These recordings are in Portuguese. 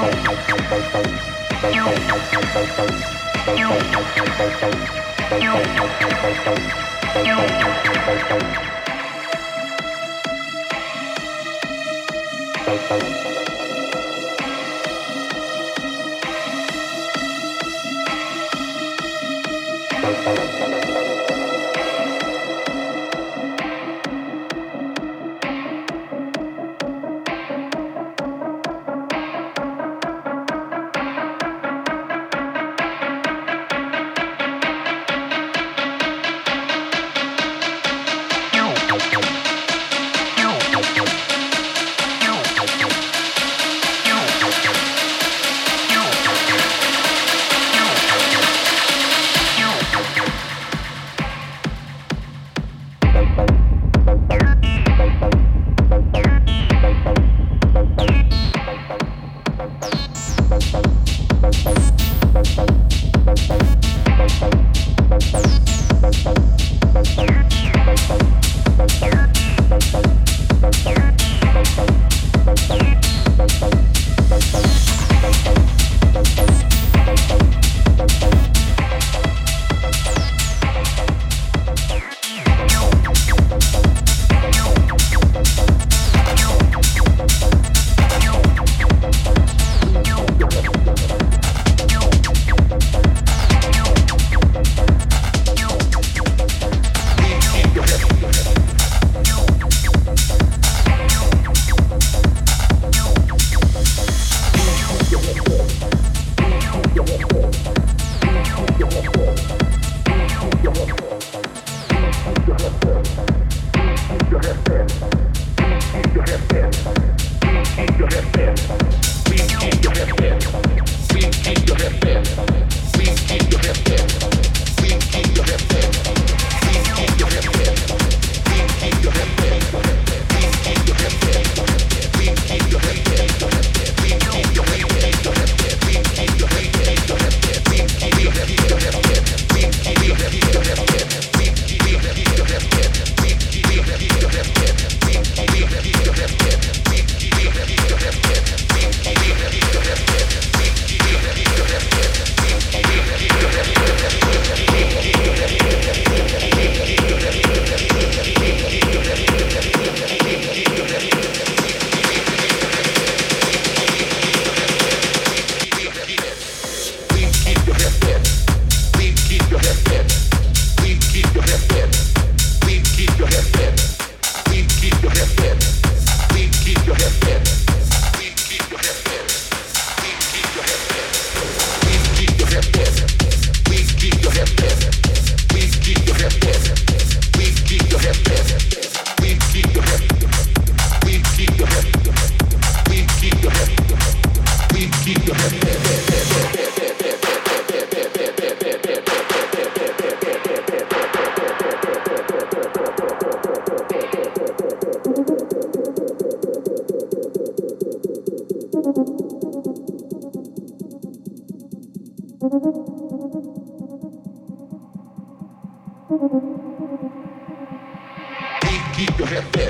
Thank you. Keep your head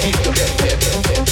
keep the